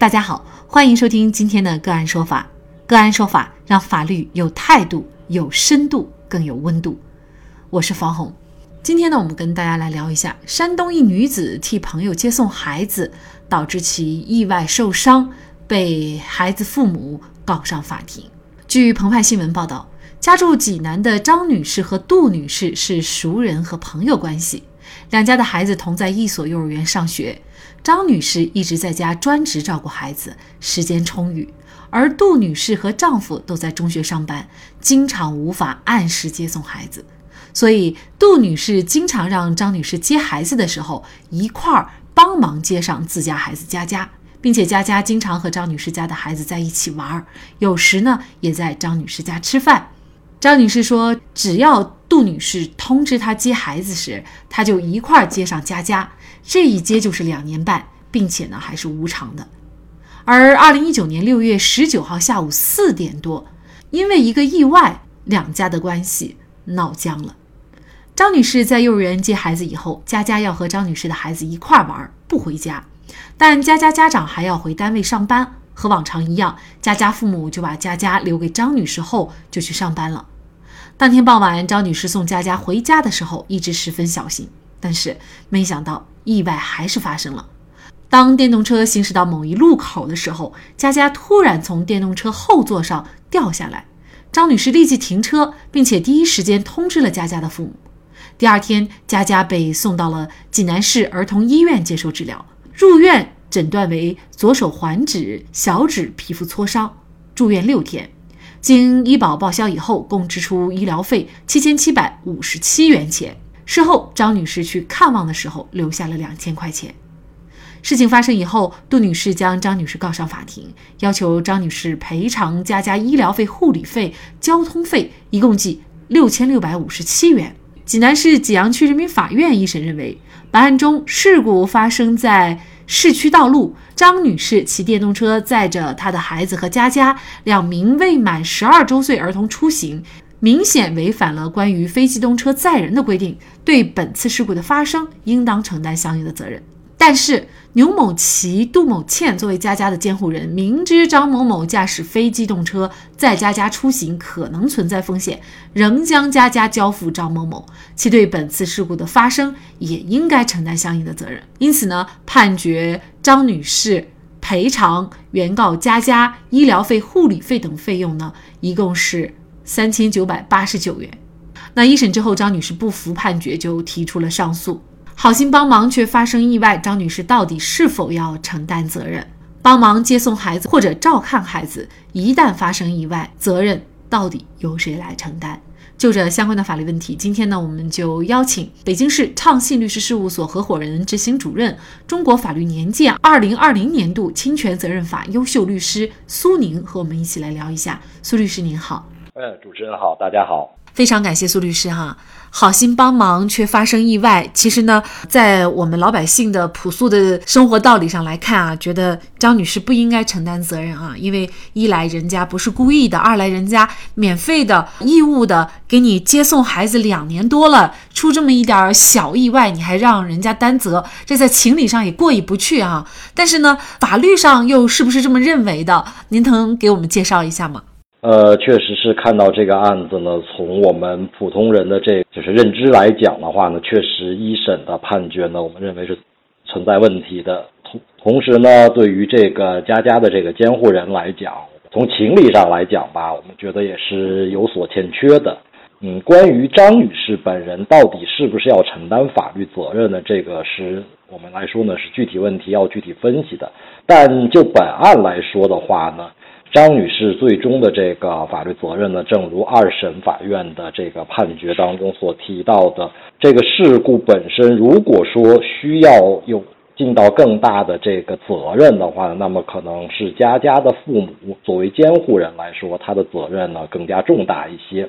大家好，欢迎收听今天的个案说法。个案说法让法律有态度、有深度、更有温度。我是方红。今天呢，我们跟大家来聊一下山东一女子替朋友接送孩子，导致其意外受伤，被孩子父母告上法庭。据澎湃新闻报道，家住济南的张女士和杜女士是熟人和朋友关系，两家的孩子同在一所幼儿园上学。张女士一直在家专职照顾孩子，时间充裕；而杜女士和丈夫都在中学上班，经常无法按时接送孩子。所以，杜女士经常让张女士接孩子的时候一块儿帮忙接上自家孩子佳佳，并且佳佳经常和张女士家的孩子在一起玩儿，有时呢也在张女士家吃饭。张女士说：“只要杜女士通知她接孩子时，她就一块儿接上佳佳。”这一接就是两年半，并且呢还是无偿的。而二零一九年六月十九号下午四点多，因为一个意外，两家的关系闹僵了。张女士在幼儿园接孩子以后，佳佳要和张女士的孩子一块儿玩，不回家。但佳佳家长还要回单位上班，和往常一样，佳佳父母就把佳佳留给张女士后就去上班了。当天傍晚，张女士送佳佳回家的时候，一直十分小心。但是没想到意外还是发生了。当电动车行驶到某一路口的时候，佳佳突然从电动车后座上掉下来。张女士立即停车，并且第一时间通知了佳佳的父母。第二天，佳佳被送到了济南市儿童医院接受治疗。入院诊断为左手环指小指皮肤挫伤，住院六天。经医保报销以后，共支出医疗费七千七百五十七元钱。事后，张女士去看望的时候留下了两千块钱。事情发生以后，杜女士将张女士告上法庭，要求张女士赔偿佳佳医疗费、护理费、交通费，一共计六千六百五十七元。济南市济阳区人民法院一审认为，本案中事故发生在市区道路，张女士骑电动车载着她的孩子和佳佳两名未满十二周岁儿童出行。明显违反了关于非机动车载人的规定，对本次事故的发生应当承担相应的责任。但是牛某奇、杜某倩作为佳佳的监护人，明知张某某驾驶非机动车载佳佳出行可能存在风险，仍将佳佳交付张某某，其对本次事故的发生也应该承担相应的责任。因此呢，判决张女士赔偿原告佳佳医疗费、护理费等费用呢，一共是。三千九百八十九元。那一审之后，张女士不服判决，就提出了上诉。好心帮忙却发生意外，张女士到底是否要承担责任？帮忙接送孩子或者照看孩子，一旦发生意外，责任到底由谁来承担？就这相关的法律问题，今天呢，我们就邀请北京市畅信律师事务所合伙人、执行主任、中国法律年鉴二零二零年度侵权责任法优秀律师苏宁和我们一起来聊一下。苏律师您好。嗯，主持人好，大家好，非常感谢苏律师哈，好心帮忙却发生意外。其实呢，在我们老百姓的朴素的生活道理上来看啊，觉得张女士不应该承担责任啊，因为一来人家不是故意的，二来人家免费的义务的给你接送孩子两年多了，出这么一点小意外，你还让人家担责，这在情理上也过意不去啊。但是呢，法律上又是不是这么认为的？您能给我们介绍一下吗？呃，确实是看到这个案子呢，从我们普通人的这就是认知来讲的话呢，确实一审的判决呢，我们认为是存在问题的。同同时呢，对于这个佳佳的这个监护人来讲，从情理上来讲吧，我们觉得也是有所欠缺的。嗯，关于张女士本人到底是不是要承担法律责任呢？这个是我们来说呢，是具体问题要具体分析的。但就本案来说的话呢。张女士最终的这个法律责任呢，正如二审法院的这个判决当中所提到的，这个事故本身，如果说需要有尽到更大的这个责任的话，那么可能是佳佳的父母作为监护人来说，他的责任呢更加重大一些。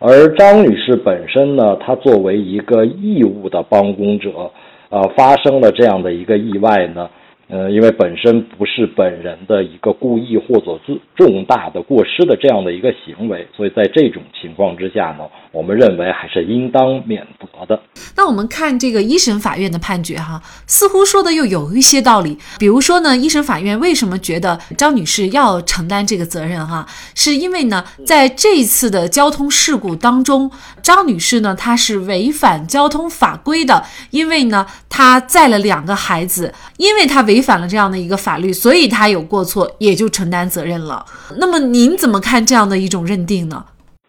而张女士本身呢，她作为一个义务的帮工者，呃，发生了这样的一个意外呢。呃，因为本身不是本人的一个故意或者自重大的过失的这样的一个行为，所以在这种情况之下呢，我们认为还是应当免责的。那我们看这个一审法院的判决哈，似乎说的又有一些道理。比如说呢，一审法院为什么觉得张女士要承担这个责任哈？是因为呢，在这次的交通事故当中，张女士呢她是违反交通法规的，因为呢她载了两个孩子，因为她违。违反了这样的一个法律，所以他有过错，也就承担责任了。那么您怎么看这样的一种认定呢？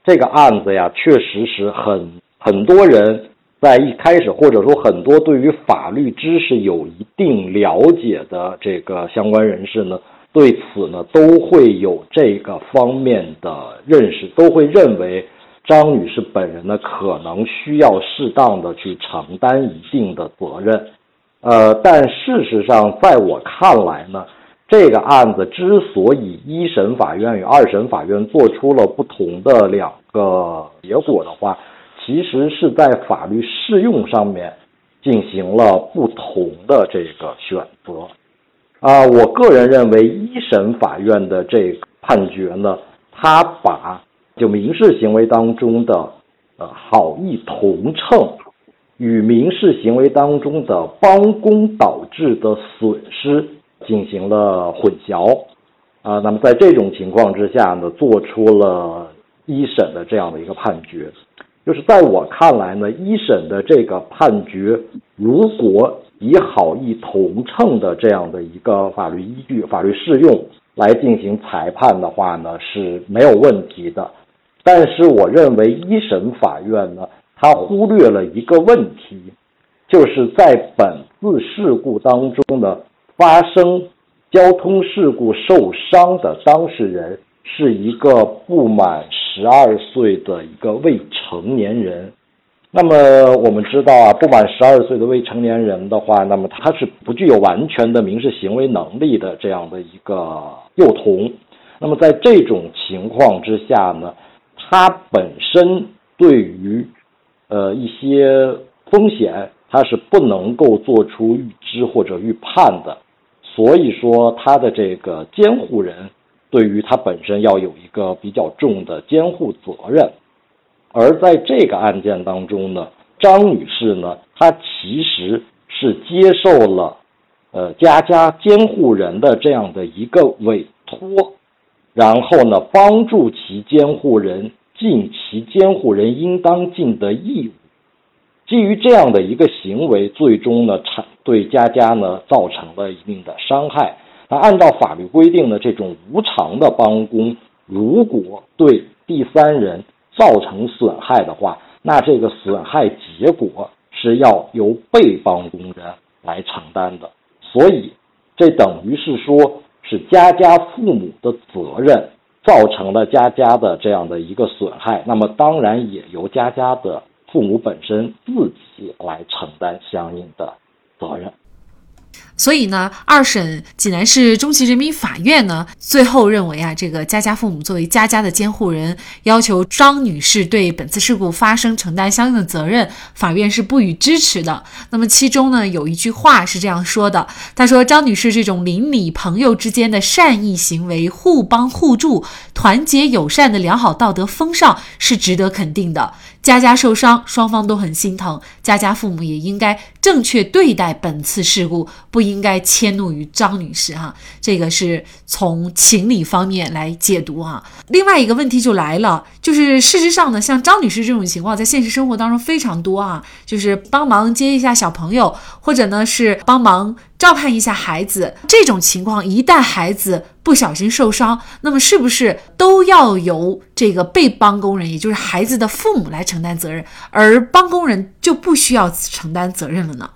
这个案子呀，确实是很很多人在一开始，或者说很多对于法律知识有一定了解的这个相关人士呢，对此呢都会有这个方面的认识，都会认为张女士本人呢可能需要适当的去承担一定的责任。呃，但事实上，在我看来呢，这个案子之所以一审法院与二审法院做出了不同的两个结果的话，其实是在法律适用上面进行了不同的这个选择。啊，我个人认为一审法院的这个判决呢，他把就民事行为当中的呃好意同乘。与民事行为当中的帮工导致的损失进行了混淆，啊，那么在这种情况之下呢，做出了一审的这样的一个判决，就是在我看来呢，一审的这个判决，如果以好意同乘的这样的一个法律依据、法律适用来进行裁判的话呢，是没有问题的，但是我认为一审法院呢。他忽略了一个问题，就是在本次事故当中的，发生交通事故受伤的当事人是一个不满十二岁的一个未成年人。那么我们知道啊，不满十二岁的未成年人的话，那么他是不具有完全的民事行为能力的这样的一个幼童。那么在这种情况之下呢，他本身对于呃，一些风险他是不能够做出预知或者预判的，所以说他的这个监护人对于他本身要有一个比较重的监护责任，而在这个案件当中呢，张女士呢，她其实是接受了呃佳佳监护人的这样的一个委托，然后呢，帮助其监护人。尽其监护人应当尽的义务，基于这样的一个行为，最终呢产对佳佳呢造成了一定的伤害。那按照法律规定呢，这种无偿的帮工，如果对第三人造成损害的话，那这个损害结果是要由被帮工人来承担的。所以，这等于是说是佳佳父母的责任。造成了佳佳的这样的一个损害，那么当然也由佳佳的父母本身自己来承担相应的责任。所以呢，二审济南市中级人民法院呢，最后认为啊，这个佳佳父母作为佳佳的监护人，要求张女士对本次事故发生承担相应的责任，法院是不予支持的。那么其中呢，有一句话是这样说的：他说，张女士这种邻里朋友之间的善意行为，互帮互助、团结友善的良好道德风尚是值得肯定的。佳佳受伤，双方都很心疼，佳佳父母也应该正确对待本次事故，不应该迁怒于张女士哈。这个是从情理方面来解读哈。另外一个问题就来了，就是事实上呢，像张女士这种情况，在现实生活当中非常多啊，就是帮忙接一下小朋友，或者呢是帮忙。照看一下孩子，这种情况一旦孩子不小心受伤，那么是不是都要由这个被帮工人，也就是孩子的父母来承担责任，而帮工人就不需要承担责任了呢？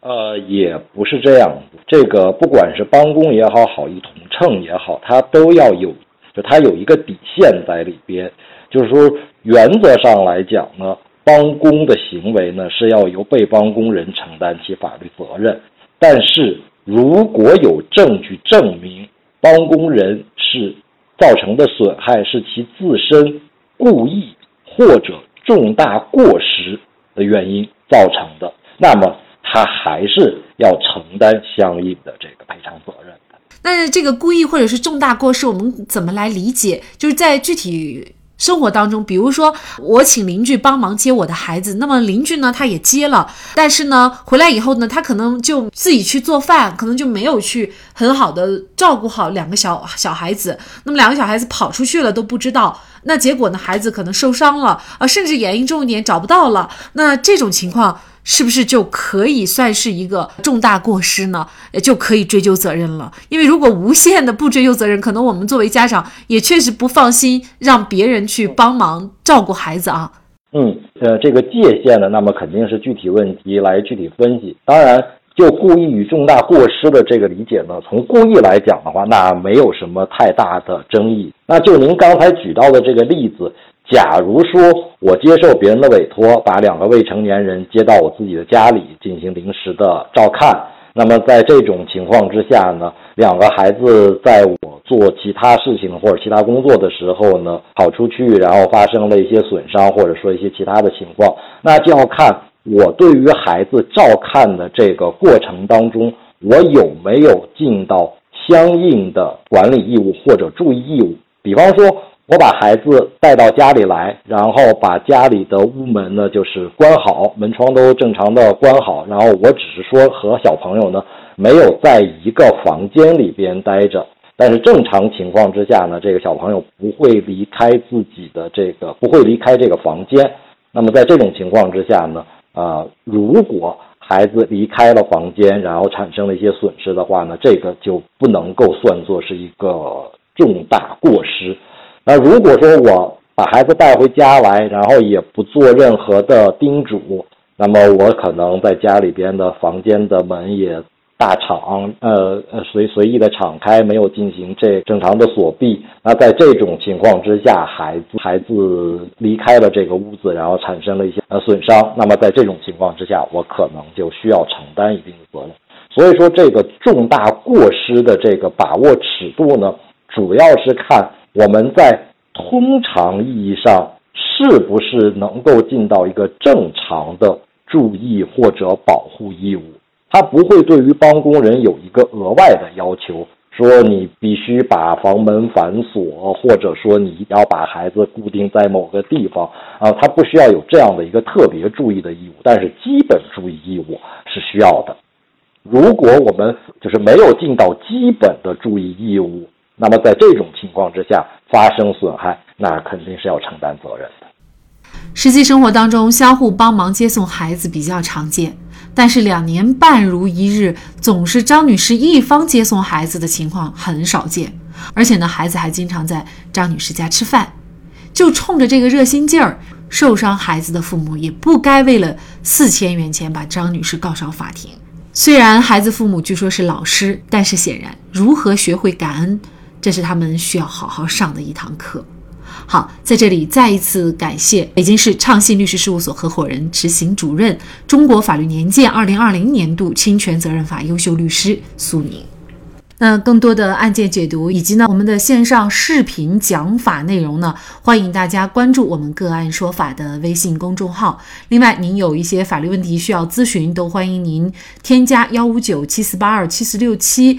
呃，也不是这样，这个不管是帮工也好，好意同乘也好，它都要有，就它有一个底线在里边，就是说原则上来讲呢，帮工的行为呢是要由被帮工人承担起法律责任。但是，如果有证据证明帮工人是造成的损害是其自身故意或者重大过失的原因造成的，那么他还是要承担相应的这个赔偿责任的。那这个故意或者是重大过失，我们怎么来理解？就是在具体。生活当中，比如说我请邻居帮忙接我的孩子，那么邻居呢，他也接了，但是呢，回来以后呢，他可能就自己去做饭，可能就没有去很好的照顾好两个小小孩子，那么两个小孩子跑出去了都不知道，那结果呢，孩子可能受伤了啊，甚至严重一点找不到了，那这种情况。是不是就可以算是一个重大过失呢？就可以追究责任了。因为如果无限的不追究责任，可能我们作为家长也确实不放心让别人去帮忙照顾孩子啊。嗯，呃，这个界限呢，那么肯定是具体问题来具体分析。当然，就故意与重大过失的这个理解呢，从故意来讲的话，那没有什么太大的争议。那就您刚才举到的这个例子。假如说我接受别人的委托，把两个未成年人接到我自己的家里进行临时的照看，那么在这种情况之下呢，两个孩子在我做其他事情或者其他工作的时候呢，跑出去，然后发生了一些损伤，或者说一些其他的情况，那就要看我对于孩子照看的这个过程当中，我有没有尽到相应的管理义务或者注意义务，比方说。我把孩子带到家里来，然后把家里的屋门呢，就是关好，门窗都正常的关好。然后我只是说和小朋友呢，没有在一个房间里边待着。但是正常情况之下呢，这个小朋友不会离开自己的这个，不会离开这个房间。那么在这种情况之下呢，啊，如果孩子离开了房间，然后产生了一些损失的话呢，这个就不能够算作是一个重大过失。那如果说我把孩子带回家来，然后也不做任何的叮嘱，那么我可能在家里边的房间的门也大敞，呃呃随随意的敞开，没有进行这正常的锁闭。那在这种情况之下，孩子孩子离开了这个屋子，然后产生了一些呃损伤，那么在这种情况之下，我可能就需要承担一定的责任。所以说，这个重大过失的这个把握尺度呢，主要是看。我们在通常意义上是不是能够尽到一个正常的注意或者保护义务？他不会对于帮工人有一个额外的要求，说你必须把房门反锁，或者说你要把孩子固定在某个地方啊，他不需要有这样的一个特别注意的义务，但是基本注意义务是需要的。如果我们就是没有尽到基本的注意义务。那么在这种情况之下发生损害，那肯定是要承担责任的。实际生活当中，相互帮忙接送孩子比较常见，但是两年半如一日，总是张女士一方接送孩子的情况很少见。而且呢，孩子还经常在张女士家吃饭。就冲着这个热心劲儿，受伤孩子的父母也不该为了四千元钱把张女士告上法庭。虽然孩子父母据说是老师，但是显然如何学会感恩。这是他们需要好好上的一堂课。好，在这里再一次感谢北京市畅信律师事务所合伙人、执行主任、中国法律年鉴二零二零年度侵权责任法优秀律师苏宁。那更多的案件解读以及呢我们的线上视频讲法内容呢，欢迎大家关注我们个案说法的微信公众号。另外，您有一些法律问题需要咨询，都欢迎您添加幺五九七四八二七四六七。